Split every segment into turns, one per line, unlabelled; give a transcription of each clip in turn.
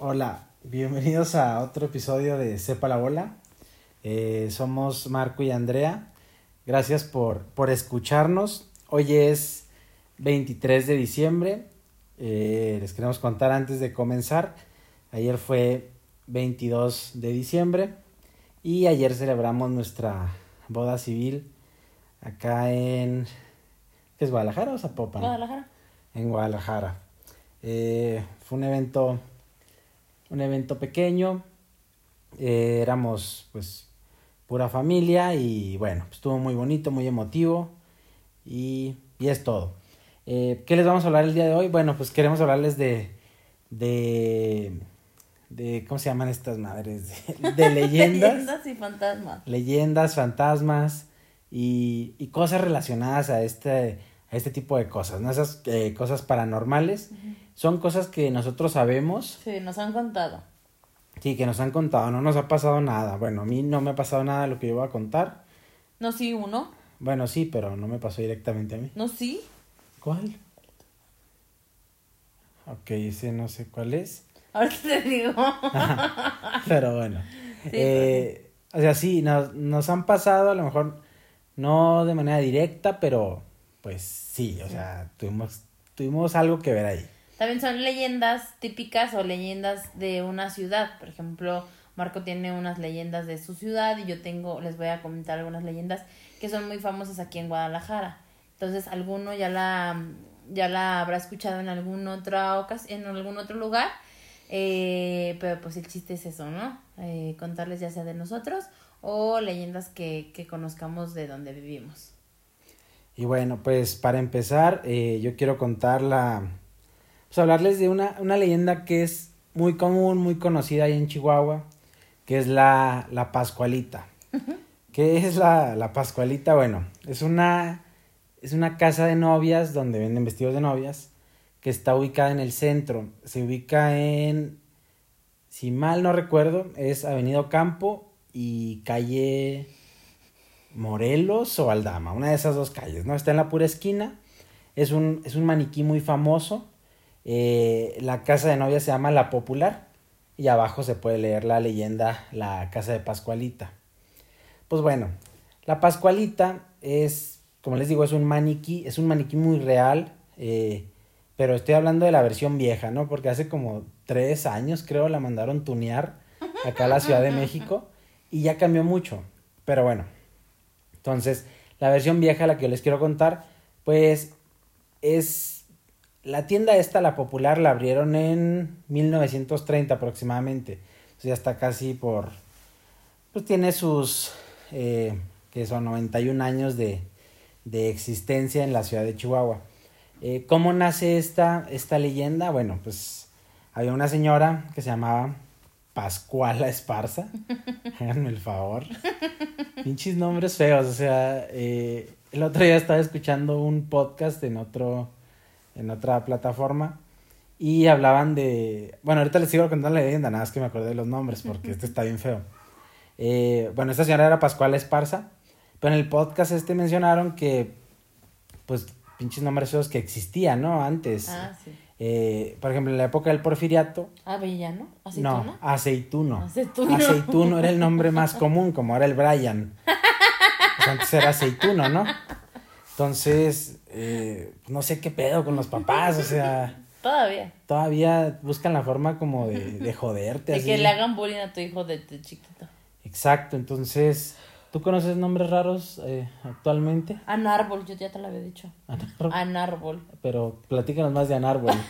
Hola, bienvenidos a otro episodio de Sepa la Bola. Eh, somos Marco y Andrea. Gracias por, por escucharnos. Hoy es 23 de diciembre. Eh, les queremos contar antes de comenzar. Ayer fue 22 de diciembre y ayer celebramos nuestra boda civil acá en... ¿Qué es Guadalajara o Zapopan?
Guadalajara.
En Guadalajara. Eh, fue un evento, un evento pequeño. Eh, éramos pues pura familia y bueno, pues, estuvo muy bonito, muy emotivo y, y es todo. Eh, ¿Qué les vamos a hablar el día de hoy? Bueno, pues queremos hablarles de, de, de ¿cómo se llaman estas madres? De, de leyendas.
Leyendas y fantasmas.
leyendas, fantasmas y, y cosas relacionadas a este, a este tipo de cosas, ¿no? Esas eh, cosas paranormales son cosas que nosotros sabemos,
Sí, nos han contado.
sí, que nos han contado, no nos ha pasado nada. Bueno, a mí no me ha pasado nada de lo que yo voy a contar.
No, sí, uno.
Bueno, sí, pero no me pasó directamente a mí.
No, sí.
¿Cuál? Ok, ese no sé cuál es.
Ahorita te digo.
Pero bueno.
Sí,
eh, o sea, sí, nos, nos han pasado a lo mejor no de manera directa, pero pues sí, o sea, tuvimos, tuvimos algo que ver ahí.
También son leyendas típicas o leyendas de una ciudad. Por ejemplo, Marco tiene unas leyendas de su ciudad y yo tengo, les voy a comentar algunas leyendas que son muy famosas aquí en Guadalajara. Entonces, alguno ya la, ya la habrá escuchado en ocasión, en algún otro lugar. Eh, pero pues el chiste es eso, ¿no? Eh, contarles ya sea de nosotros o leyendas que, que conozcamos de donde vivimos.
Y bueno, pues para empezar, eh, yo quiero contar la, pues hablarles de una, una leyenda que es muy común, muy conocida ahí en Chihuahua, que es la, la Pascualita. ¿Qué es la, la Pascualita? Bueno, es una, es una casa de novias donde venden vestidos de novias que está ubicada en el centro. Se ubica en, si mal no recuerdo, es Avenida Campo y calle Morelos o Aldama, una de esas dos calles, ¿no? Está en la pura esquina. Es un, es un maniquí muy famoso. Eh, la casa de novia se llama La Popular. Y abajo se puede leer la leyenda La Casa de Pascualita. Pues bueno, la Pascualita es, como les digo, es un maniquí, es un maniquí muy real. eh, pero estoy hablando de la versión vieja, ¿no? Porque hace como tres años, creo, la mandaron tunear acá a la Ciudad de México. Y ya cambió mucho. Pero bueno, entonces, la versión vieja, la que yo les quiero contar, pues es... La tienda esta, la popular, la abrieron en 1930 aproximadamente. O sea, está casi por... Pues tiene sus... Eh, que son 91 años de, de existencia en la ciudad de Chihuahua. Eh, ¿Cómo nace esta, esta leyenda? Bueno, pues había una señora que se llamaba Pascuala Esparza. Háganme el favor. Pinches nombres feos. O sea, eh, el otro día estaba escuchando un podcast en otro, en otra plataforma. Y hablaban de. Bueno, ahorita les sigo contando la leyenda, nada más que me acordé de los nombres, porque este está bien feo. Eh, bueno, esta señora era Pascuala Esparza. Pero en el podcast este mencionaron que. Pues pinches nombres feos que existían, ¿no? Antes.
Ah, sí.
Eh, por ejemplo, en la época del porfiriato.
Avellano,
No,
aceituna.
aceituno.
Aceituno.
Aceituno era el nombre más común, como ahora el Brian. Antes era aceituno, ¿no? Entonces, eh, no sé qué pedo con los papás, o sea,
Todavía.
todavía buscan la forma como de, de joderte.
De
así.
que le hagan bullying a tu hijo de, de chiquito.
Exacto, entonces, ¿tú conoces nombres raros eh, actualmente?
Anárbol, yo ya te lo había dicho.
Anárbol.
Anárbol.
Pero platícanos más de Anárbol.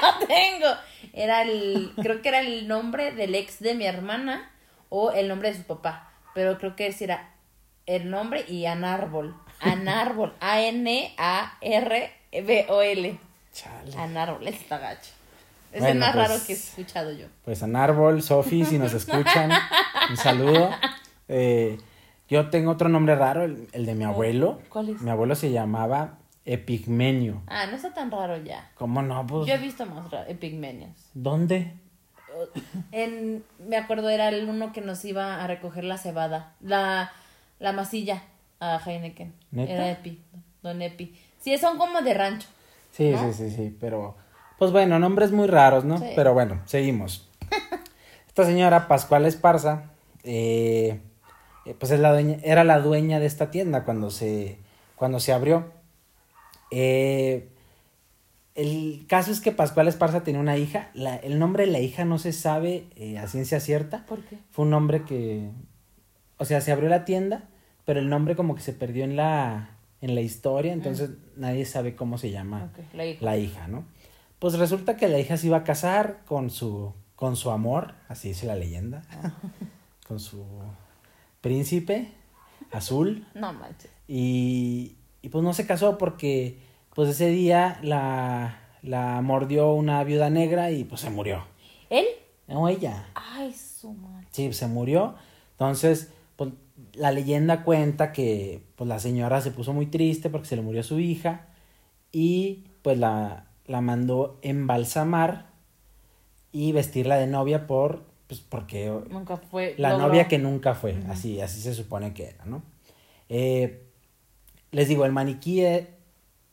No tengo. Era el, creo que era el nombre del ex de mi hermana o el nombre de su papá. Pero creo que ese era el nombre y Anárbol. Anárbol. A-N-A-R-B-O-L.
Chale.
Anárbol, está gacho. Es el más
pues-
raro que he escuchado yo.
Pues Anárbol, Sofi, si nos escuchan, un saludo. Eh, yo tengo otro nombre raro, el, el de mi abuelo.
¿Cuál es?
Mi abuelo se llamaba Epigmenio.
Ah, no está tan raro ya.
¿Cómo no? Pues,
Yo he visto más epigmenios.
¿Dónde?
En, me acuerdo, era el uno que nos iba a recoger la cebada, la, la masilla a Heineken.
¿Neta?
Era Epi, don Epi. Sí, son como de rancho.
Sí,
¿No?
sí, sí, sí, pero Pues bueno, nombres muy raros, ¿no?
Sí.
Pero bueno, seguimos. Esta señora Pascual Esparza, eh, eh, pues es la dueña, era la dueña de esta tienda cuando se, cuando se abrió. Eh, el caso es que Pascual Esparza tenía una hija. La- el nombre de la hija no se sabe eh, a ciencia cierta.
¿Por qué?
Fue un nombre que, o sea, se abrió la tienda, pero el nombre como que se perdió en la, en la historia, entonces nadie sabe cómo se llama
la hija.
la hija, ¿no? Pues resulta que la hija se iba a casar con su, con su amor, así dice la leyenda, con su príncipe azul,
No manches.
y, y pues no se casó porque pues ese día la, la mordió una viuda negra y pues se murió.
¿Él?
No, ella.
Ay, su madre.
Sí, se murió. Entonces, la leyenda cuenta que pues, la señora se puso muy triste porque se le murió su hija y pues la, la mandó embalsamar y vestirla de novia por pues porque
Nunca fue.
la
logró.
novia que nunca fue, así así se supone que era, ¿no? Eh, les digo, el maniquí, eh,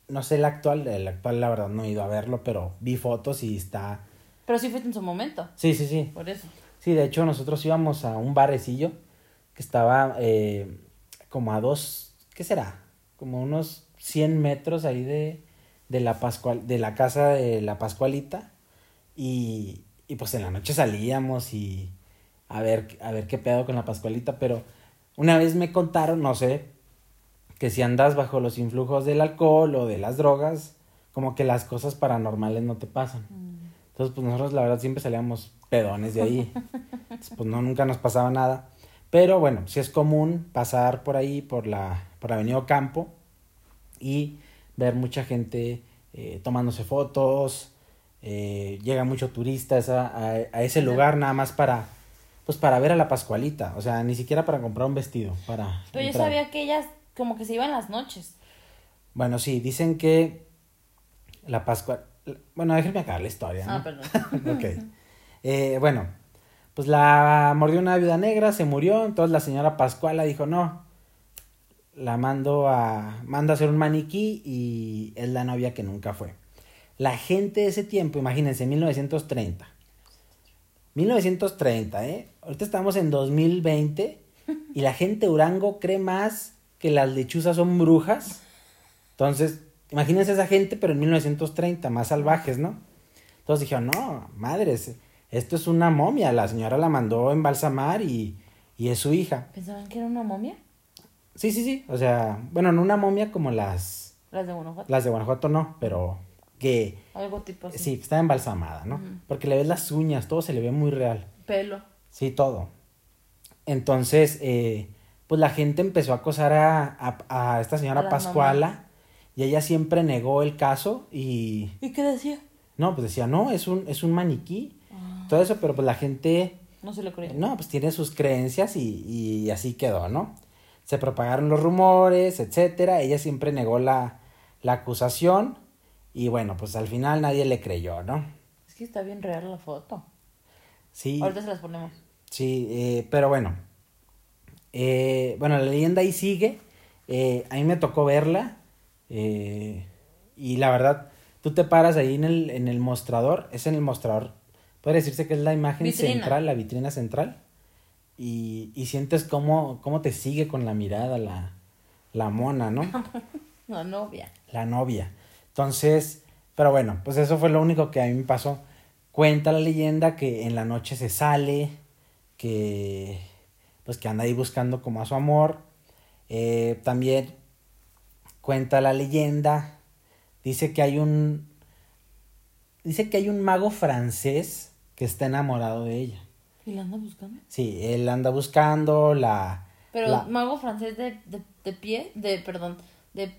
no sé el actual, el actual la verdad no he ido a verlo, pero vi fotos y está...
Pero sí fuiste en su momento.
Sí, sí, sí.
Por eso.
Sí, de hecho nosotros íbamos a un barecillo que estaba eh, como a dos, ¿qué será? Como unos 100 metros ahí de, de la Pascual, de la casa de la Pascualita y, y pues en la noche salíamos y a ver, a ver qué pedo con la Pascualita, pero una vez me contaron, no sé, que si andas bajo los influjos del alcohol o de las drogas, como que las cosas paranormales no te pasan. Entonces, pues nosotros la verdad siempre salíamos pedones de ahí. Entonces, pues no, nunca nos pasaba nada. Pero bueno, sí es común pasar por ahí, por la, por Avenida Campo, y ver mucha gente eh, tomándose fotos. eh, llega mucho turista a, esa- a, a ese lugar nada más para, pues para ver a la Pascualita. O sea, ni siquiera para comprar un vestido. Para
Pero yo sabía que ellas como que se iban las noches.
Bueno, sí, dicen que la Pascua... Bueno, déjenme acabar la historia. ¿no?
Ah, perdón.
ok. Eh, bueno, pues la mordió una viuda negra, se murió, entonces la señora Pascuala dijo, no, la mando a, mando a hacer un maniquí y es la novia que nunca fue. La gente de ese tiempo, imagínense, 1930. 1930, ¿eh? Ahorita estamos en 2020 y la gente de Durango cree más que las lechuzas son brujas. Entonces, imagínense esa gente, pero en 1930, más salvajes, ¿no? Entonces dijeron, no, madres, esto es una momia, la señora la mandó a embalsamar y, y es su hija.
¿Pensaban que era una momia?
Sí, sí, sí, o sea, bueno, no una momia como las,
Las de Guanajuato.
las de Guanajuato, no, pero que
Algo tipo así.
sí, está embalsamada, ¿no? Porque le ves las uñas, todo se le ve muy real.
Pelo.
Sí, todo. Entonces, eh, pues la gente empezó a acosar a, a, a esta señora Pascuala y ella siempre negó el caso y
¿Y qué decía?
no, pues decía, no, es un, es un maniquí,
Ah,
todo eso, pero pues la gente,
no se lo
no, pues tiene sus creencias y, y así quedó, ¿no? Se propagaron los rumores, etcétera, ella siempre negó la, la acusación y bueno, pues al final nadie le creyó, ¿no?
Es que está bien real la foto.
Sí.
Ahorita se las ponemos.
Sí, eh, pero bueno. Eh, bueno, la leyenda ahí sigue. Eh, a mí me tocó verla. y la verdad, tú te paras ahí en el, en el mostrador. Es en el mostrador. Puede decirse que es la imagen
Vitrina.
central, la vitrina central. Y, y sientes cómo, cómo te sigue con la mirada la, la mona, ¿no?
La novia.
la novia. Entonces, pero bueno, pues eso fue lo único que a mí me pasó. Cuenta la leyenda que en la noche se sale, que pues que anda ahí buscando como a su amor. Eh, también cuenta la leyenda, dice que hay un, dice que hay un mago francés que está enamorado de ella.
¿Y la anda buscando?
Sí, él anda buscando la...
Pero
la-
mago francés de, de, de pie, de, perdón, de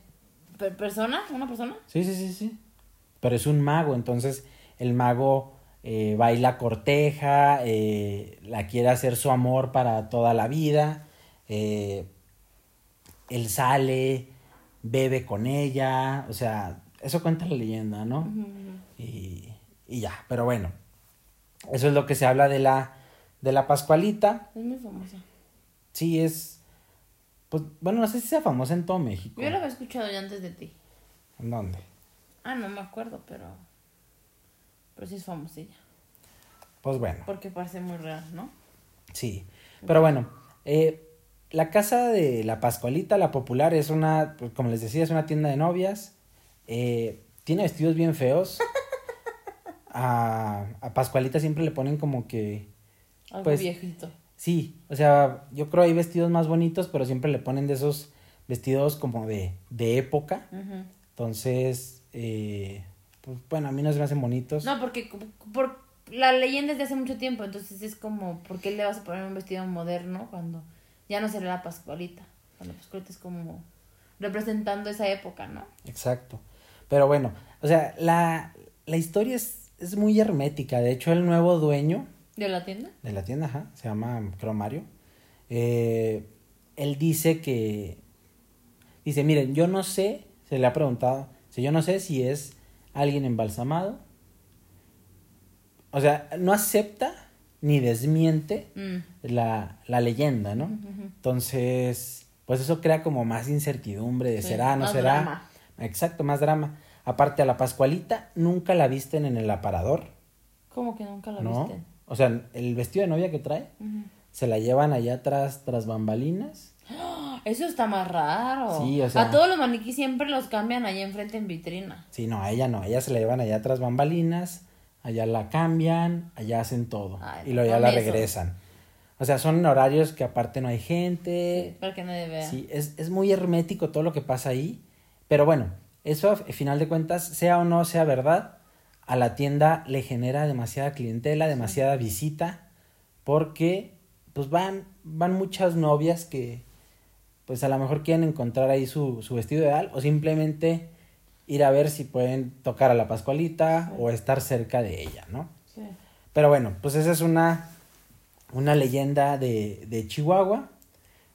per- persona, una persona.
Sí, sí, sí, sí. Pero es un mago, entonces el mago eh, baila corteja, eh, la quiere hacer su amor para toda la vida. eh, él sale, bebe con ella, o sea, eso cuenta la leyenda, ¿no? y, y ya, pero bueno, eso es lo que se habla de la, de la Pascualita.
Es muy famosa.
Sí, es, pues, bueno, no sé si sea famosa en todo México.
Yo la había escuchado ya antes de ti.
¿En dónde?
Ah, no me acuerdo, pero. Pero sí es famosilla.
Pues bueno,
Porque parece muy real, ¿no?
sí. Pero bueno, eh, la casa de la Pascualita, la popular, es una, pues, como les decía, es una tienda de novias. Eh, tiene vestidos bien feos. A, a Pascualita siempre le ponen como que
Algo
Pues,
viejito.
Sí, o sea, yo creo hay vestidos más bonitos, pero siempre le ponen de esos vestidos como de, de época. Entonces, eh, pues bueno, a mí no se me hacen bonitos.
No, porque por la leyenda es de hace mucho tiempo, entonces es como, ¿por qué le vas a poner un vestido moderno cuando ya no será la Pascualita? Cuando Pascualita es como representando esa época, ¿no?
Exacto. Pero bueno, o sea, la, la historia es, es muy hermética. De hecho, el nuevo dueño
¿De la tienda?
de la tienda, ajá, se llama, creo, Mario. eh, él dice que, dice, miren, yo no sé, se le ha preguntado, si yo no sé si es alguien embalsamado. O sea, no acepta ni desmiente
Mm.
la, la leyenda, ¿no? Entonces, pues eso crea como más incertidumbre de
Sí,
será, no
más
será.
drama.
Exacto, más drama. Aparte a la Pascualita nunca la visten en el aparador,
¿Cómo que nunca la
¿no?
viste?
O sea, el vestido de novia que trae se la llevan allá atrás tras bambalinas.
Eso está más raro.
Sí, o sea-
A todos los maniquíes siempre los cambian ahí enfrente en vitrina.
Sí, no, a ella no, a ella se la llevan allá tras bambalinas, allá la cambian, allá hacen todo
Ay,
y luego ya la
eso.
regresan. O sea, son horarios que aparte no hay gente.
Para que nadie vea.
Sí, es, es muy hermético todo lo que pasa ahí. Pero bueno, eso a final de cuentas, sea o no sea verdad, a la tienda le genera demasiada clientela, demasiada visita, porque pues van, van muchas novias que pues a lo mejor quieren encontrar ahí su, su vestido ideal o simplemente ir a ver si pueden tocar a la Pascualita
Sí.
o estar cerca de ella, ¿no?
Sí.
Pero bueno, pues esa es una, una leyenda de, de Chihuahua.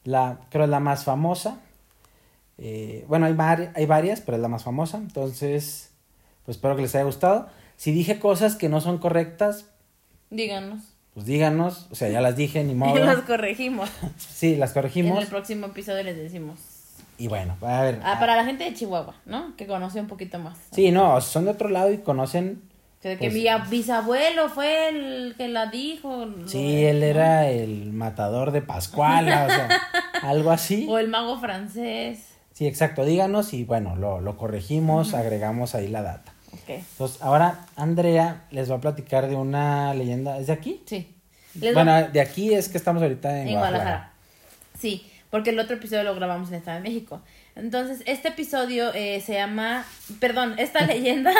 La, creo es la más famosa. Eh, bueno, hay, vari- hay varias, pero es la más famosa. Entonces, pues espero que les haya gustado. Si dije cosas que no son correctas,
Díganos.
pues díganos. O sea, ya las dije, ni modo.
Y las corregimos.
Sí, las
En
corregimos.
el próximo episodio les decimos.
Y bueno, a ver.
Ah, para la gente de Chihuahua, ¿no? Que conoce un poquito más.
Sí, no, son de otro lado y conocen.
Que, que
Pues-
mi ab- bisabuelo fue el que la dijo.
Sí, él era el matador de Pascuala, o sea, algo así.
O el mago francés.
Sí, exacto. Díganos y bueno, lo, lo corregimos, agregamos ahí la data.
Ok.
Entonces, ahora Andrea les va a platicar de una leyenda. ¿Es de aquí?
Sí. Les
bueno,
va-
de aquí es que estamos ahorita en,
en
Guadalajara.
Guadalajara. Sí, porque el otro episodio lo grabamos en el Estado de México. Entonces, este episodio eh, se llama, perdón, esta leyenda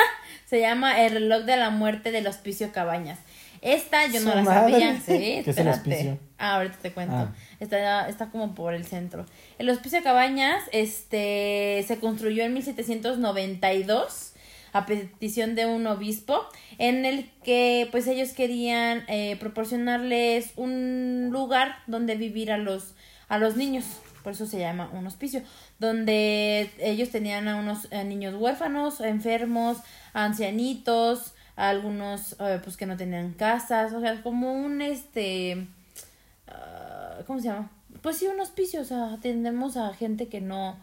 se llama El reloj de la muerte del hospicio Cabañas. Esta yo no la
madre.
sabía, sí,
¿Qué es el hospicio?
Ah, ahorita te cuento.
Ah.
Está, está como por el centro. El hospicio Cabañas este, se construyó en 1792 a petición de un obispo en el que pues ellos querían eh, proporcionarles un lugar donde vivir a los a los niños por eso se llama un hospicio donde ellos tenían a unos eh, niños huérfanos enfermos ancianitos algunos eh, pues que no tenían casas o sea como un este ah, cómo se llama pues sí un hospicio o sea atendemos a gente que no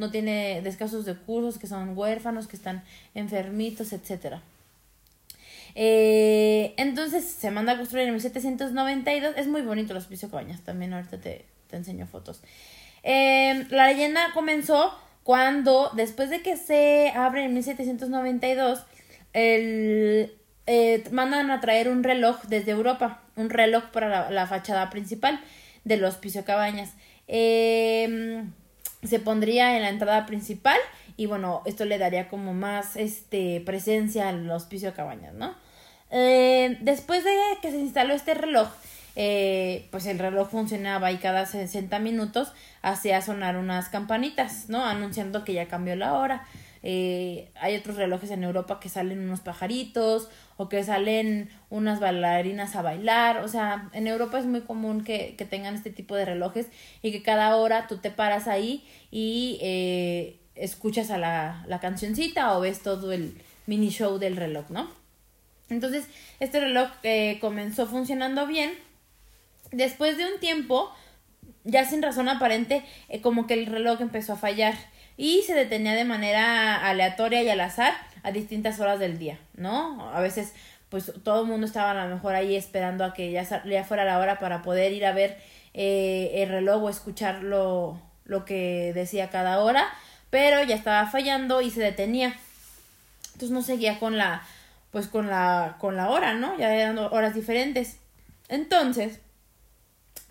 no tiene descasos de cursos, que son huérfanos, que están enfermitos, etcétera. Eh, entonces se manda a construir en 1792. Es muy bonito el hospicio Cabañas. También ahorita te, te enseño fotos. Eh, la leyenda comenzó cuando, después de que se abre en 1792, el, eh, mandan a traer un reloj desde Europa. Un reloj para la, fachada principal del hospicio Cabañas. Eh, se pondría en la entrada principal y bueno, esto le daría como más este presencia al hospicio Cabañas, ¿no? Eh, después de que se instaló este reloj, eh, pues el reloj funcionaba y cada 60 minutos hacía sonar unas campanitas, ¿no? Anunciando que ya cambió la hora. Eh, hay otros relojes en Europa que salen unos pajaritos o que salen unas bailarinas a bailar. O sea, en Europa es muy común que, que tengan este tipo de relojes y que cada hora tú te paras ahí y eh, escuchas a la, la cancioncita o ves todo el mini show del reloj, ¿no? Entonces, este reloj eh, comenzó funcionando bien. Después de un tiempo, ya sin razón aparente, como que el reloj empezó a fallar y se detenía de manera aleatoria y al azar a distintas horas del día, ¿no? A veces pues todo el mundo estaba a lo mejor ahí esperando a que ya, ya fuera la hora para poder ir a ver eh, el reloj o escuchar lo, lo que decía cada hora, pero ya estaba fallando y se detenía. Entonces no seguía con la, pues con la, con la hora, ¿no? Ya eran horas diferentes. Entonces,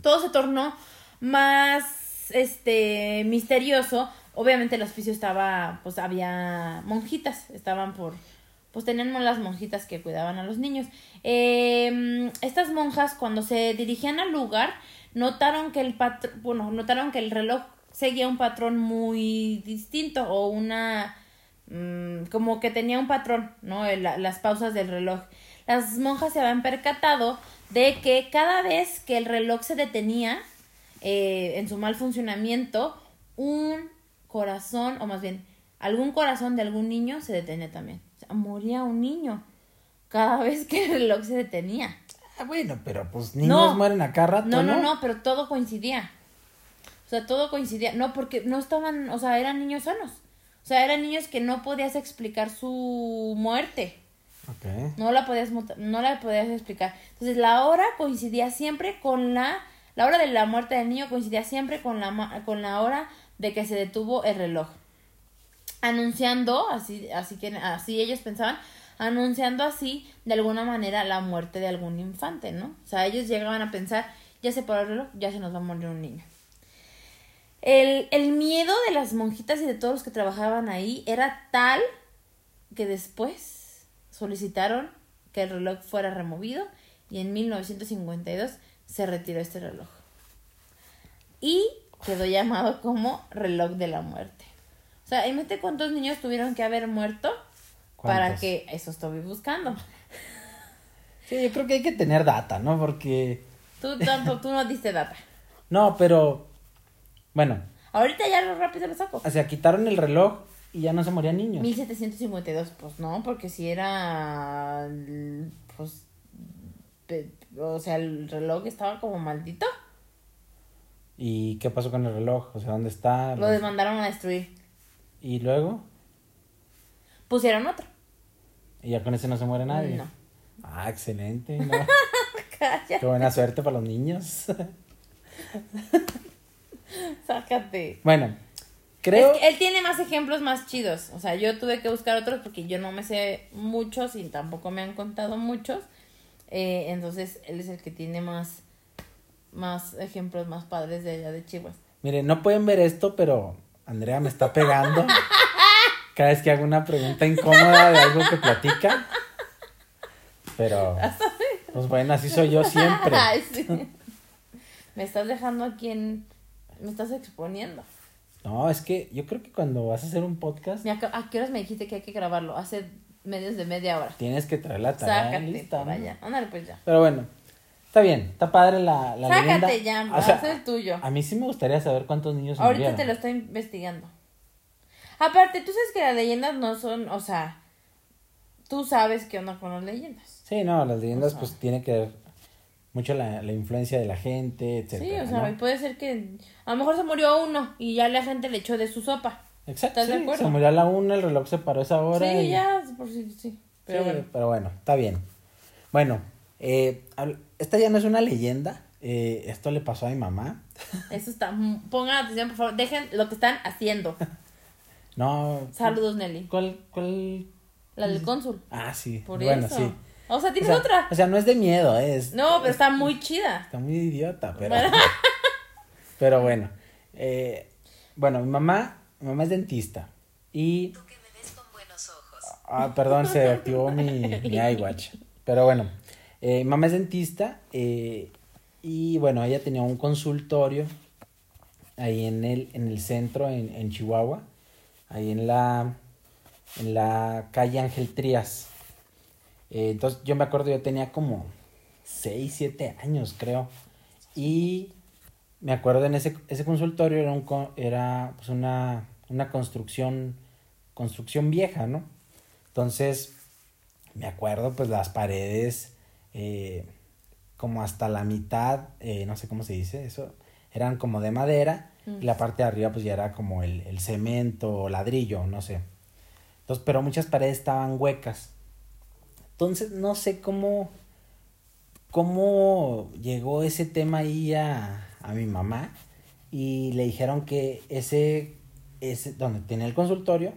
todo se tornó más, este, misterioso. Obviamente el hospicio estaba, pues había monjitas, estaban por, pues tenían las monjitas que cuidaban a los niños. Em, estas monjas cuando se dirigían al lugar notaron que el bueno, notaron que el reloj seguía un patrón muy distinto o una mm, como que tenía un patrón, ¿no? las pausas del reloj. Las monjas se habían percatado de que cada vez que el reloj se detenía eh, en su mal funcionamiento, un corazón, o más bien, algún corazón de algún niño se detenía también moría un niño cada vez que el reloj se detenía.
Ah, bueno, pero pues niños mueren acá rato,
no, no, no, pero todo coincidía. O sea, todo coincidía. No, porque no estaban, o sea, eran niños sanos. O sea, eran niños que no podías explicar su muerte. Okay. No la podías no la podías explicar. Entonces, la hora coincidía siempre con la la hora de la muerte del niño coincidía siempre con la con la hora de que se detuvo el reloj anunciando, así, así que así ellos pensaban, anunciando así de alguna manera la muerte de algún infante, ¿no? O sea, ellos llegaban a pensar, ya se paró el reloj, ya se nos va a morir un niño. El, el miedo de las monjitas y de todos los que trabajaban ahí era tal que después solicitaron que el reloj fuera removido y en 1952 se retiró este reloj. Y quedó llamado como reloj de la muerte. O sea, imagínate cuántos niños tuvieron que haber muerto para que eso estoy buscando.
Sí, yo creo que hay que tener data, ¿no? Porque...
Tú, tanto, tú no diste data.
No, pero... Bueno.
Ahorita ya lo rápido lo saco.
O sea, quitaron el reloj y ya no se morían niños.
1752, pues no, porque si era... Pues... O sea, el reloj estaba como maldito.
¿Y qué pasó con el reloj? O sea, ¿dónde está?
Lo demandaron a destruir.
¿Y luego?
Pusieron otro.
¿Y ya con ese no se muere nadie? No. Ah, excelente. ¿no? Qué buena suerte para los niños.
Sácate.
Bueno, creo.
él tiene más ejemplos más chidos. O sea, yo tuve que buscar otros porque yo no me sé muchos y tampoco me han contado muchos. Eh, entonces, él es el que tiene más, más ejemplos más padres de allá de Chihuahua.
Miren, no pueden ver esto, pero Andrea me está pegando cada vez que hago una pregunta incómoda de algo que platica. Pero, pues bueno, así soy yo siempre.
Me estás dejando aquí en... Me estás exponiendo.
No, es que yo creo que cuando vas a hacer un podcast...
¿A qué horas me dijiste que hay que grabarlo? Hace medios de media hora.
Tienes que traer la tarea
Sácate lista, Ándale pues ya.
Pero bueno, Está bien, está padre la, la
Sácate ya, va a ser tuyo.
A mí sí me gustaría saber cuántos niños
Ahorita te lo estoy investigando. Aparte, tú sabes que las leyendas no son, o sea, tú sabes qué onda con las leyendas.
Sí, no, las leyendas pues tiene que ver mucho la, la influencia de la gente, etcétera.
Sí, o sea, puede ser que a lo mejor se murió uno y ya la gente le echó de su sopa.
Exacto, ¿Estás de acuerdo? se murió a la una, el reloj se paró esa hora.
Sí, ya, por sí, sí.
Pero bueno. pero bueno, está bien. Bueno, eh, esta ya no es una leyenda. Eh, esto le pasó a mi mamá.
Eso está. Pongan atención, por favor. Dejen lo que están haciendo.
No.
Saludos, Nelly.
¿Cuál? cuál?
La del cónsul.
Ah, sí. Por bueno, sí.
O sea, tienes otra.
O sea, no es de miedo, es.
No, pero está muy chida.
Está muy idiota, pero. pero bueno. Eh, bueno, mi mamá, mi mamá es dentista. Y. Tú que me ves con buenos ojos. Ah, perdón, se activó mi, mi iWatch. Pero bueno. Eh, mamá es dentista eh, y bueno, ella tenía un consultorio ahí en el, en el centro, en, en Chihuahua, ahí en la, en la calle Ángel Trías. Eh, entonces yo me acuerdo, yo tenía como 6, 7 años creo. Y me acuerdo en ese, ese consultorio era, un, era pues una, una construcción, construcción vieja, ¿no? Entonces, me acuerdo pues las paredes eh, como hasta la mitad, eh, no sé cómo se dice eso, eran como de madera y la parte de arriba pues ya era como el, el cemento o ladrillo, no sé. Entonces, pero muchas paredes estaban huecas. Entonces, no sé cómo, cómo llegó ese tema ahí a, a mi mamá y le dijeron que ese, ese, donde tiene el consultorio,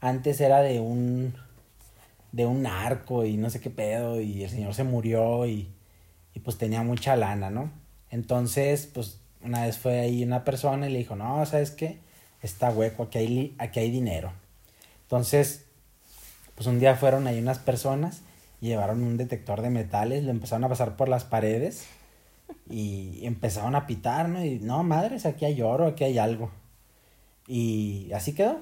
antes era de un, de un narco y no sé qué pedo y el señor se murió y, y pues tenía mucha lana, ¿no? Entonces, pues una vez fue ahí una persona y le dijo, no, ¿sabes qué? Está hueco, aquí hay, aquí hay dinero. Entonces, pues un día fueron ahí unas personas llevaron un detector de metales, lo empezaron a pasar por las paredes y empezaron a pitar, ¿no? Y no, madres, aquí hay oro, aquí hay algo. Y así quedó.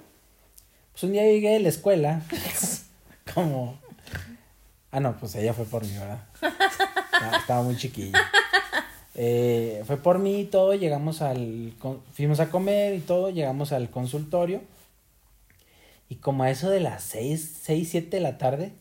Pues un día llegué a la escuela, como... Ah, no, pues ella fue por mí, ¿verdad? Estaba, estaba muy chiquilla. Eh, fue por mí y todo, llegamos al... Fuimos a comer y todo, llegamos al consultorio. Y como a eso de las seis, seis, siete de la tarde,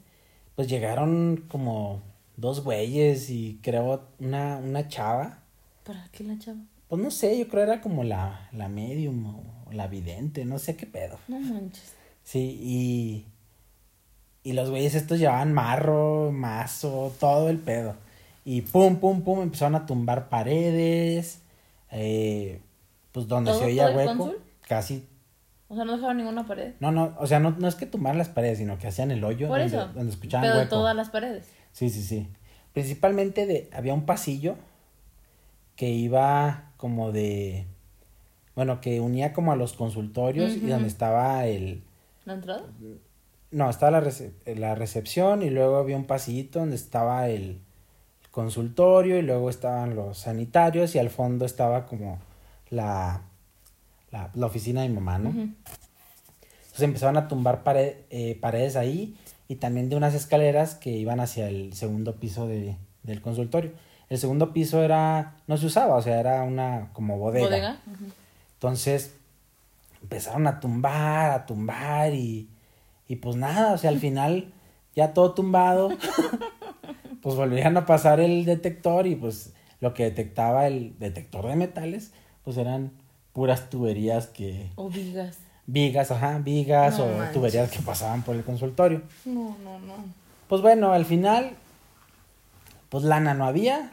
pues llegaron como dos güeyes y creo una, una chava.
¿Para qué la chava?
Pues no sé, yo creo era como la, la medium o la vidente, no sé qué pedo.
No manches.
Sí, y, y los güeyes estos llevaban marro, mazo, todo el pedo. Y pum, pum, pum, empezaron a tumbar paredes, eh, pues donde
¿Todo-
se oía hueco, casi,
O sea, no dejaron ninguna pared.
no, no, o sea, no, no es que tumbaran las paredes, sino que hacían el hoyo
Por
donde,
eso.
donde escuchaban
Pero
hueco.
todas las paredes.
Sí, sí, sí. Principalmente de, había un pasillo que iba como de, bueno, que unía como a los consultorios y donde estaba el,
¿La entrada?
No, estaba la, rece- la recepción y luego había un pasillito donde estaba el consultorio y luego estaban los sanitarios y al fondo estaba como la, la, la oficina de mi mamá, ¿no? Entonces empezaron a tumbar pare- eh, paredes ahí y también de unas escaleras que iban hacia el segundo piso de, del consultorio. El segundo piso era, no se usaba, o sea, era una como bodega.
¿Bodega?
Entonces empezaron a tumbar, a tumbar y, y pues nada, o sea, al final ya todo tumbado, pues volvían a pasar el detector y pues lo que detectaba el detector de metales, pues eran puras tuberías que,
O vigas.
vigas, ajá, vigas
No
o
manches.
tuberías que pasaban por el consultorio.
No, no, no.
Pues bueno, al final, pues lana no había.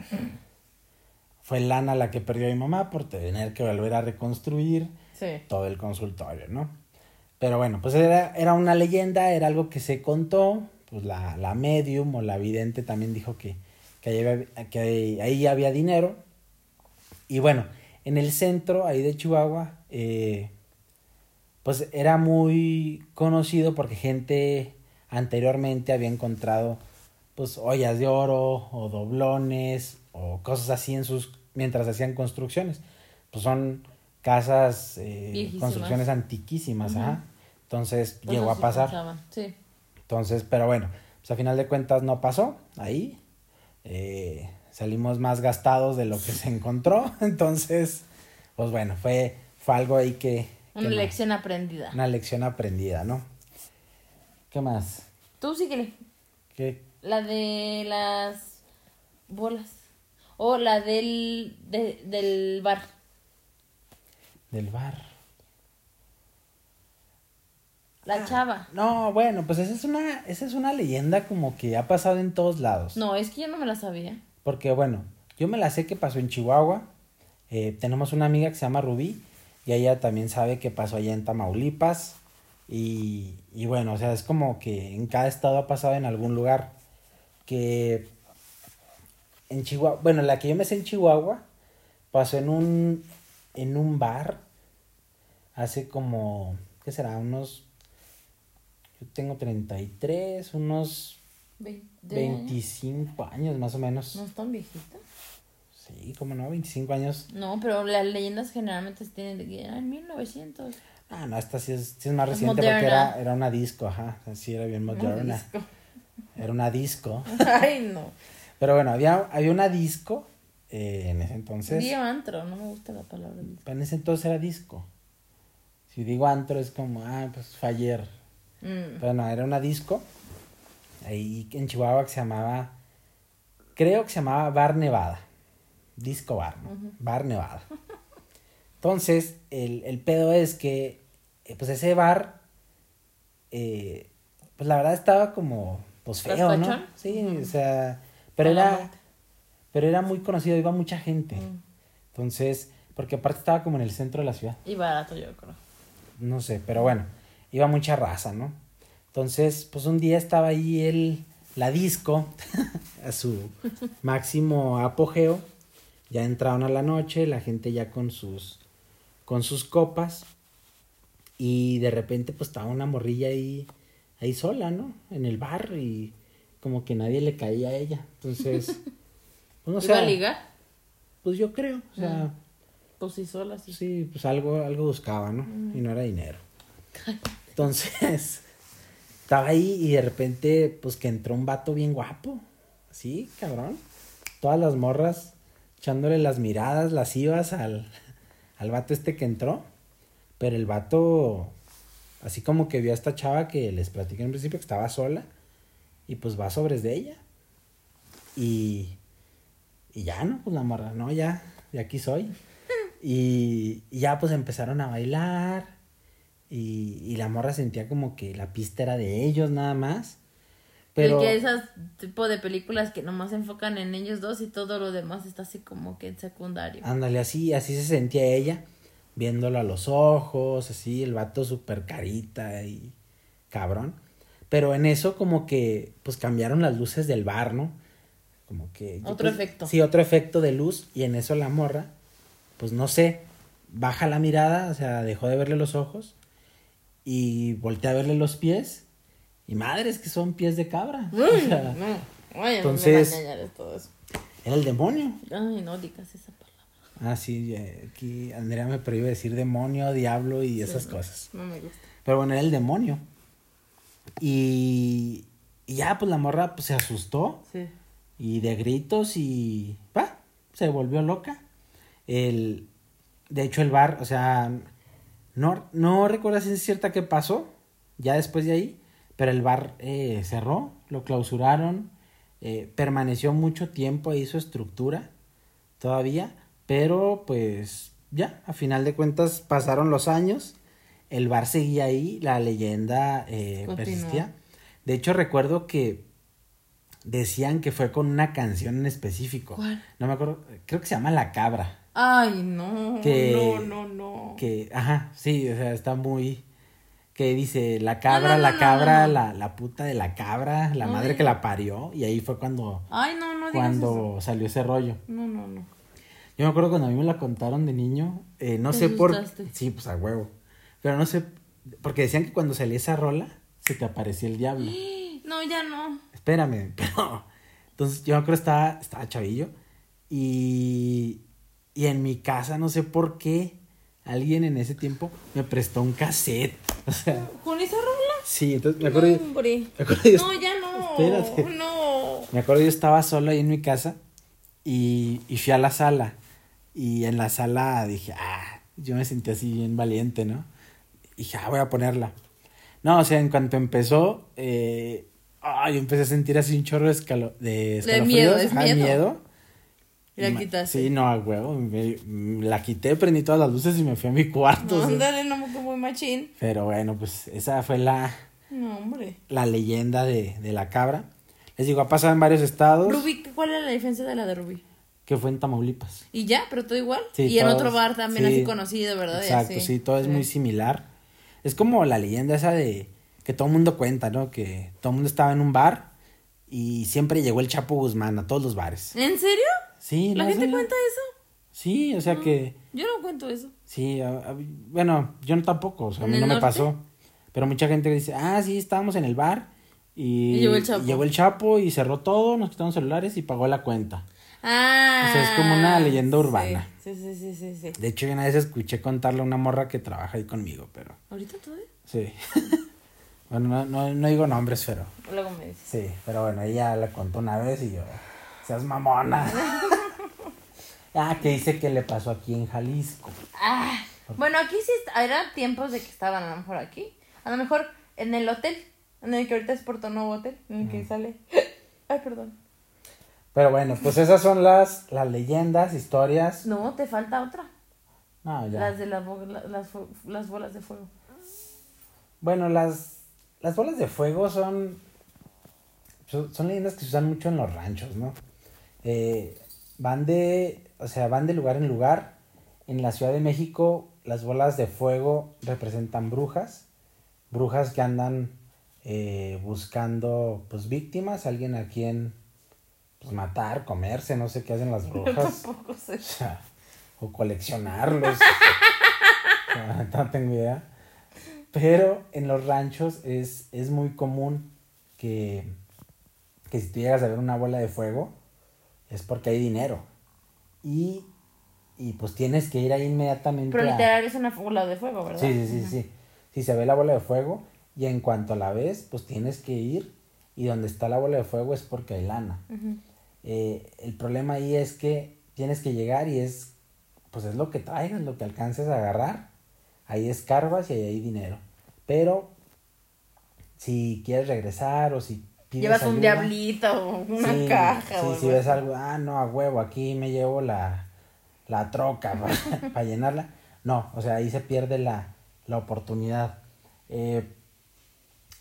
Fue lana la que perdió mi mamá por tener que volver a reconstruir
Sí.
todo el consultorio, ¿no? Pero bueno, pues era, era una leyenda, era algo que se contó, pues la, la medium o la vidente también dijo que, que, ahí, había, que ahí, ahí había dinero. Y bueno, en el centro, ahí de Chihuahua, eh, pues era muy conocido porque gente anteriormente había encontrado pues ollas de oro o doblones o cosas así en sus mientras hacían construcciones pues son casas eh, construcciones antiquísimas
Ujú.
ajá. Entonces
Pues
llegó a pasar.
Sí.
entonces pero bueno pues a final de cuentas no pasó ahí Eh, salimos más gastados de lo que se encontró entonces pues bueno fue fue algo ahí que, que
Una
no-
lección aprendida.
una lección aprendida, ¿no? ¿Qué más?
Tú síguele.
¿Qué?
La de las bolas. O la del, de- del bar.
Del bar.
La chava.
No, bueno, pues esa es una, esa es una leyenda como que ha pasado en todos lados.
No, es que yo no me la sabía.
Porque, bueno, yo me la sé que pasó en Chihuahua. Eh, tenemos una amiga que se llama Rubí. Y ella también sabe que pasó allá en Tamaulipas. Y, y bueno, o sea, es como que en cada estado ha pasado en algún lugar. Que en Chihuahua, bueno, la que yo me sé en Chihuahua pasó en un, en un bar hace como, ¿qué será? Unos, yo tengo 33, unos
Veinte
25 años más o menos.
¿No es tan viejita?
Sí, como no, 25 años.
No, pero las leyendas generalmente se tienen de que era en 1900.
Ah, no, esta sí es, sí es más reciente porque
moderna.
era, era una disco, ajá. Sí, era bien moderna.
disco.
Era una disco.
Ay, no.
Pero bueno, había, había una disco eh, en ese entonces.
Digo antro, no me gusta la palabra disco.
En ese entonces era disco. Si digo antro es como, ah, pues fue ayer.
Mm.
Pero no, era una disco. Ahí en Chihuahua que se llamaba, creo que se llamaba Bar Nevada. Disco Bar, ¿no? Bar Nevada. Entonces, el, el pedo es que, eh, pues ese bar, eh, pues la verdad estaba como, pues feo, ¿no? Sí, o sea, pero era, pero era muy conocido, iba mucha gente.
Mm.
Entonces, porque aparte estaba como en el centro de la ciudad.
Y barato, yo creo.
No sé, pero bueno, iba mucha raza, ¿no? Entonces, pues un día estaba ahí el, la disco a su máximo apogeo. Ya entraron a la noche, la gente ya con sus, con sus copas. Y de repente, pues estaba una morrilla ahí, ahí sola, ¿no? En el bar y como que nadie le caía a ella. Entonces, pues no sé.
¿Iba a ligar?
Pues yo creo, o sea,
Pues sí, sola, sí.
sí, pues algo, algo buscaba, ¿no? Y no era dinero. Entonces, estaba ahí y de repente, pues que entró un vato bien guapo. Sí, cabrón. Todas las morras echándole las miradas lascivas al, al vato este que entró. Pero el vato, así como que vio a esta chava que les platiqué en principio que estaba sola. Y pues va sobres de ella. Y, y ya, ¿no? Pues la morra, no, ya, de aquí soy. Y, y ya pues empezaron a bailar. Y, y la morra sentía como que la pista era de ellos nada más. Pero
Y que esas tipo de películas que nomás se enfocan en ellos dos y todo lo demás está así como que en secundario.
ándale, así, así se sentía ella, viéndolo a los ojos, así, el vato súper carita y cabrón. Pero en eso como que pues cambiaron las luces del bar, ¿no? Como que...
Otro
pues,
efecto.
Sí, otro efecto de luz y en eso la morra, pues no sé, baja la mirada, o sea, dejó de verle los ojos y voltea a verle los pies y madres que son pies de cabra. o sea,
no, ay,
entonces-
me todo eso.
era el demonio.
Ay, no digas esa palabra.
Ah, sí, aquí Andrea me prohíbe decir demonio, diablo y esas cosas.
No me gusta.
Pero bueno, era el demonio. Y, y ya, pues la morra pues, se asustó
Sí.
y de gritos y va, se volvió loca. El, de hecho, el bar, o sea, no, no recuerdo si es cierta qué pasó ya después de ahí, pero el bar eh, cerró, lo clausuraron, eh, permaneció mucho tiempo ahí su estructura todavía, pero pues ya, a final de cuentas pasaron los años, el bar seguía ahí, la leyenda eh, persistía. De hecho, recuerdo que decían que fue con una canción en específico.
¿Cuál?
No me acuerdo, creo que se llama La Cabra.
Ay, no.
Que-
No, no, no.
Que, ajá, sí, o sea, está muy... Que dice, la cabra,
no,
la
no,
cabra. La, la puta de la cabra, la madre que la parió. Y ahí fue cuando,
Ay, no, no eso.
cuando salió ese rollo.
No, no, no.
Yo me acuerdo cuando a mí me la contaron de niño, eh, no
Te
sé por...
asustaste.
Sí, pues a huevo. Pero no sé, porque decían que cuando salía esa rola, se te aparecía el diablo.
No, ya no.
Espérame, pero... Entonces yo me acuerdo estaba, estaba chavillo y, y en mi casa, no sé por qué, alguien en ese tiempo me prestó un cassette. O sea,
¿Con esa rola?
sí, entonces me acuerdo...
Hombre.
me acuerdo yo-
No, ya no.
Espérate.
No.
Me acuerdo yo estaba solo ahí en mi casa y, y fui a la sala. Y en la sala dije, ah, yo me sentí así bien valiente, ¿no? Y dije, ah, voy a ponerla. No, o sea, en cuanto empezó, eh, ah, yo empecé a sentir así un chorro de, escalo de escalofríos,
miedo, es
ajá,
miedo. La quitaste.
Sí, no, a huevo. me- la quité, prendí todas las luces y me fui a mi cuarto.
No, ándale, no me muy machín.
Pero bueno, pues esa fue la,
No, hombre.
la leyenda de, de la cabra. Les digo, ha pasado en varios estados.
Rubí, ¿cuál era la diferencia de la de Rubí?
Que fue en Tamaulipas.
Y ya, pero todo igual.
Sí,
y en otro bar también
sí,
así conocido, ¿verdad?
Exacto, sí, todo es muy similar. Es como la leyenda esa de que todo el mundo cuenta, ¿no? Que todo el mundo estaba en un bar y siempre llegó el Chapo Guzmán a todos los bares.
¿En serio?
Sí,
¿La
¿no?
gente cuenta eso?
Sí, o sea que,
Yo no cuento eso.
sí, a- a- bueno, yo no tampoco, o sea, a
¿En
mí no me pasó. Pero mucha gente dice, ah, sí, estábamos en el bar y,
Y llegó el Chapo.
llegó el Chapo y cerró todo, nos quitaron celulares y pagó la cuenta.
Ah.
O sea, es como una leyenda urbana.
Sí, sí, sí, sí, sí.
De hecho, yo una vez escuché contarle a una morra que trabaja ahí conmigo, pero
¿Ahorita todavía?
sí. bueno, no, no, no digo nombres, pero
Luego me dices.
sí, pero bueno, ella la contó una vez y yo, seas mamona. ah, que dice que le pasó aquí en Jalisco.
Ah, bueno, aquí sí eran tiempos de que estaban a lo mejor aquí. A lo mejor en el hotel, en el que ahorita es Puerto Nuevo Hotel, en el que sale. Ay, perdón.
Pero bueno, pues esas son las, las leyendas, historias.
No, te falta otra.
No, ya.
Las de las, fu- las bolas de fuego.
Bueno, las, las bolas de fuego son... son, son leyendas que se usan mucho en los ranchos, ¿no? Eh, van de, o sea, van de lugar en lugar. En la Ciudad de México, las bolas de fuego representan brujas, brujas que andan eh, buscando, pues, víctimas, alguien a quien, pues, matar, comerse, no sé qué hacen las brujas.
Tampoco sé.
O sea, o coleccionarlos. no, no tengo idea. Pero en los ranchos es, es muy común que, que si tú llegas a ver una bola de fuego, es porque hay dinero. Y, y pues tienes que ir ahí inmediatamente.
Pero
a-
literal es una bola de fuego, ¿verdad?
Sí, sí, sí, sí. Si se ve la bola de fuego y en cuanto la ves, pues tienes que ir y donde está la bola de fuego es porque hay lana. Eh, el problema ahí es que tienes que llegar y es, pues es lo que traigas, lo que alcances a agarrar. Ahí escarbas y ahí hay dinero. Pero si quieres regresar o si
Llevas un diablito o una
sí,
caja.
sí,
o
si ves algo, ah, no, a huevo, aquí me llevo la, la troca para, llenarla. No, o sea, ahí se pierde la, la oportunidad. Eh,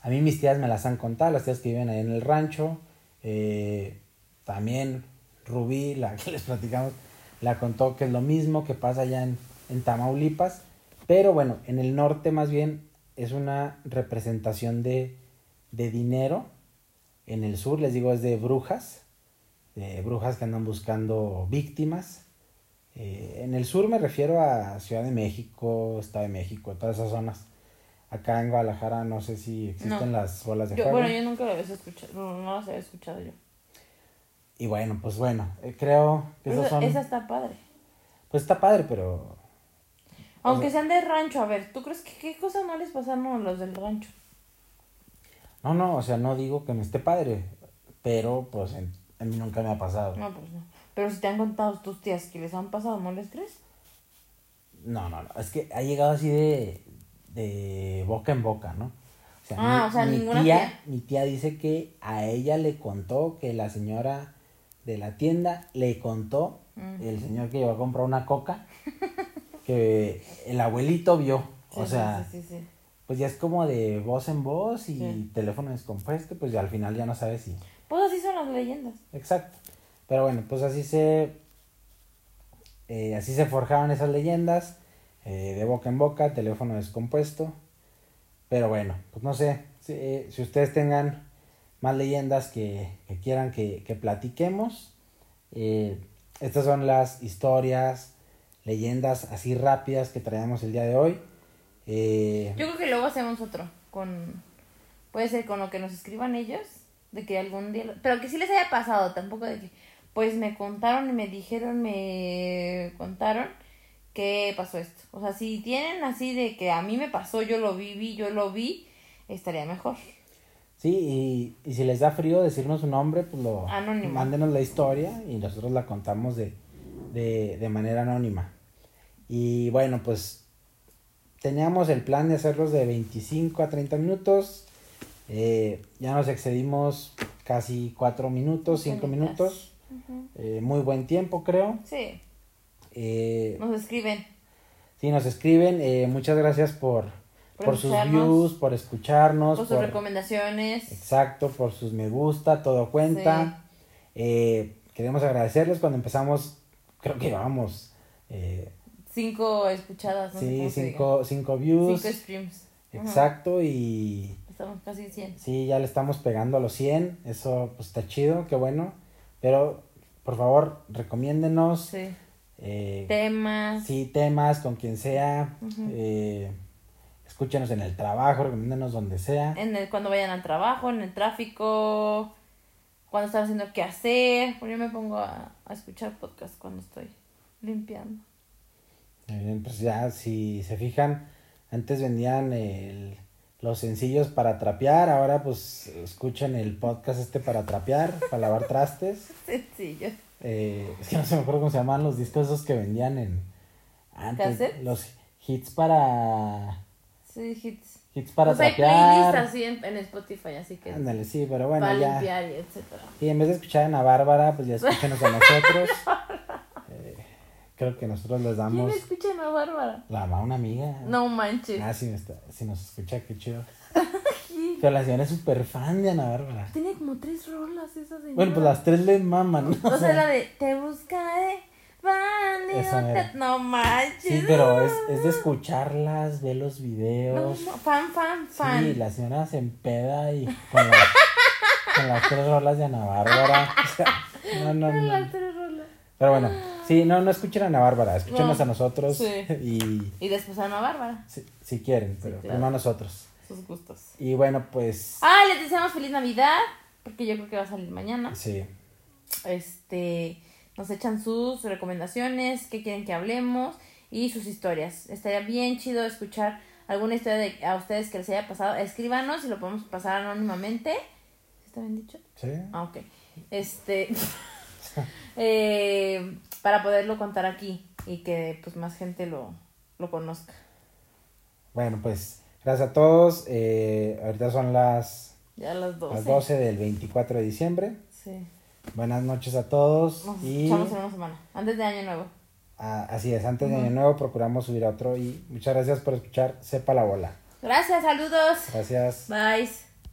a mí mis tías me las han contado, las tías que viven ahí en el rancho. eh, también Rubí, la que les platicamos, la contó que es lo mismo que pasa allá en, en Tamaulipas. Pero bueno, en el norte más bien es una representación de, de dinero. En el sur, les digo, es de brujas. De brujas que andan buscando víctimas. Eh, en el sur me refiero a Ciudad de México, Estado de México, todas esas zonas. Acá en Guadalajara no sé si existen
No.
las bolas de
Yo,
fuego.
bueno, yo nunca lo había escuchado. No, no las había escuchado yo.
Y bueno, pues bueno, eh, creo que esos
Esa,
son...
esa está padre.
Pues está padre, pero...
Aunque
sea-
sean de rancho, a ver, ¿tú crees que qué cosas no les pasaron a los del rancho?
No, no, o sea, no digo que me esté padre, pero pues en- a mí nunca me ha pasado.
No, pues no. Pero si te han contado tus tías que les han pasado, ¿no les crees?
No, no, no, es que ha llegado así de, de boca en boca, ¿no? O sea,
Ah, o sea, ninguna
tía,
tía.
Mi tía dice que a ella le contó que la señora de la tienda le contó, el señor que llegó a comprar una coca, que el abuelito vio. o
Sí,
sea,
sí, sí, sí.
Pues ya es como de voz en voz y
Sí.
teléfono descompuesto, pues ya al final ya no sabes si...
Pues así son las leyendas.
Exacto. Pero bueno, pues así se. eh, así se forjaron esas leyendas. eh, de boca en boca, teléfono descompuesto. Pero bueno, pues no sé. Si, eh, si ustedes tengan más leyendas que, que quieran que, que platiquemos. eh, estas son las historias, leyendas así rápidas que traemos el día de hoy. Eh,
Yo creo que luego hacemos otro. Con. Puede ser con lo que nos escriban ellos. De que algún día. Pero que sí les haya pasado. Tampoco de que. Pues me contaron y me dijeron, me contaron que pasó esto. O sea, si tienen así de que a mí me pasó, yo lo viví, yo lo vi, estaría mejor.
Sí, y, y si les da frío decirnos su nombre, pues lo
Anónimo.
mándenos la historia y nosotros la contamos de, de, de manera anónima. Y bueno, pues teníamos el plan de hacerlos de 25 a 30 minutos. Eh, ya nos excedimos casi 4 minutos, 5
Bonitas.
minutos. Eh, muy buen tiempo, creo.
Sí,
Eh,
nos escriben.
sí, nos escriben. muchas gracias por,
Por
por sus views, por escucharnos.
Con sus
por-
recomendaciones.
Exacto, por sus me gusta, todo cuenta. Queremos agradecerles cuando empezamos, creo que llevamos eh,
Cinco escuchadas, no sé
sí,
diga.
cinco, cinco views.
Cinco streams. Ajá.
Exacto, y
Estamos casi en 100.
sí, ya le estamos pegando a los 100. Eso pues está chido, qué bueno. Pero por favor, recomiéndenos.
Sí.
eh,
Temas.
sí, temas con quien sea. Eh, escúchenos en el trabajo, recomiéndenos donde sea.
En el, cuando vayan al trabajo, en el tráfico, cuando están haciendo qué hacer. Yo me pongo a, a escuchar podcast cuando estoy limpiando.
Eh, Pues ya, si se fijan, antes vendían el- los sencillos para trapear, ahora pues escuchen el podcast este para trapear, para lavar trastes.
Sencillo.
Eh, es que no se me acuerdo cómo se llamaban los discos esos que vendían en antes.
¿Cassettes?
Los hits para
Sí, hits.
hits para
pues hay
trapear.
así en, en Spotify, así que
Ándale, sí, pero bueno,
para
ya.
limpiar y etcétera.
Y en vez de escuchar a Ana Bárbara, pues ya escúchenos a nosotros. Eh, creo que nosotros les
¿Quién
damos
escucha a Bárbara?
la a una amiga.
No manches.
Ah, si, está- si nos escucha, qué chido.
¿Quién?
Pero la señora es súper fan de Ana Bárbara.
Tiene como tres rolas esa señora.
Bueno, pues las tres le maman, ¿no?
O sea, la de Te buscaré, te- No manches.
Sí, pero es, es de escucharlas, ver los videos.
no, fan, fan, fan.
Sí, la señora se empeda y con las, con las tres rolas de Ana Bárbara. O sea, no, no, no.
Las tres rolas.
Pero bueno, sí, no, no escuchen a Ana Bárbara, escúchenos
No,
a nosotros
sí.
y
Y después a Ana Bárbara,
si, si quieren, pero
claro.
no a nosotros.
sus gustos.
Y bueno, pues
Ah, les deseamos feliz Navidad, porque yo creo que va a salir mañana.
sí,
Este, nos echan sus recomendaciones, qué quieren que hablemos y sus historias. Estaría bien chido escuchar alguna historia de, a ustedes que les haya pasado. Escríbanos y lo podemos pasar anónimamente. ¿Sí ¿Está bien dicho?
sí.
Ah, ok. Este, eh, para poderlo contar aquí y que pues más gente lo, lo conozca.
Bueno, pues gracias a todos. Eh, ahorita son las,
Ya las 12.
las 12 del 24 de diciembre.
Sí.
Buenas noches a todos.
Nos
y
en una semana, antes de Año Nuevo.
ah, así es, antes de Año Nuevo procuramos subir a otro. Y muchas gracias por escuchar Sepa la Bola.
Gracias, saludos.
Gracias.
Bye.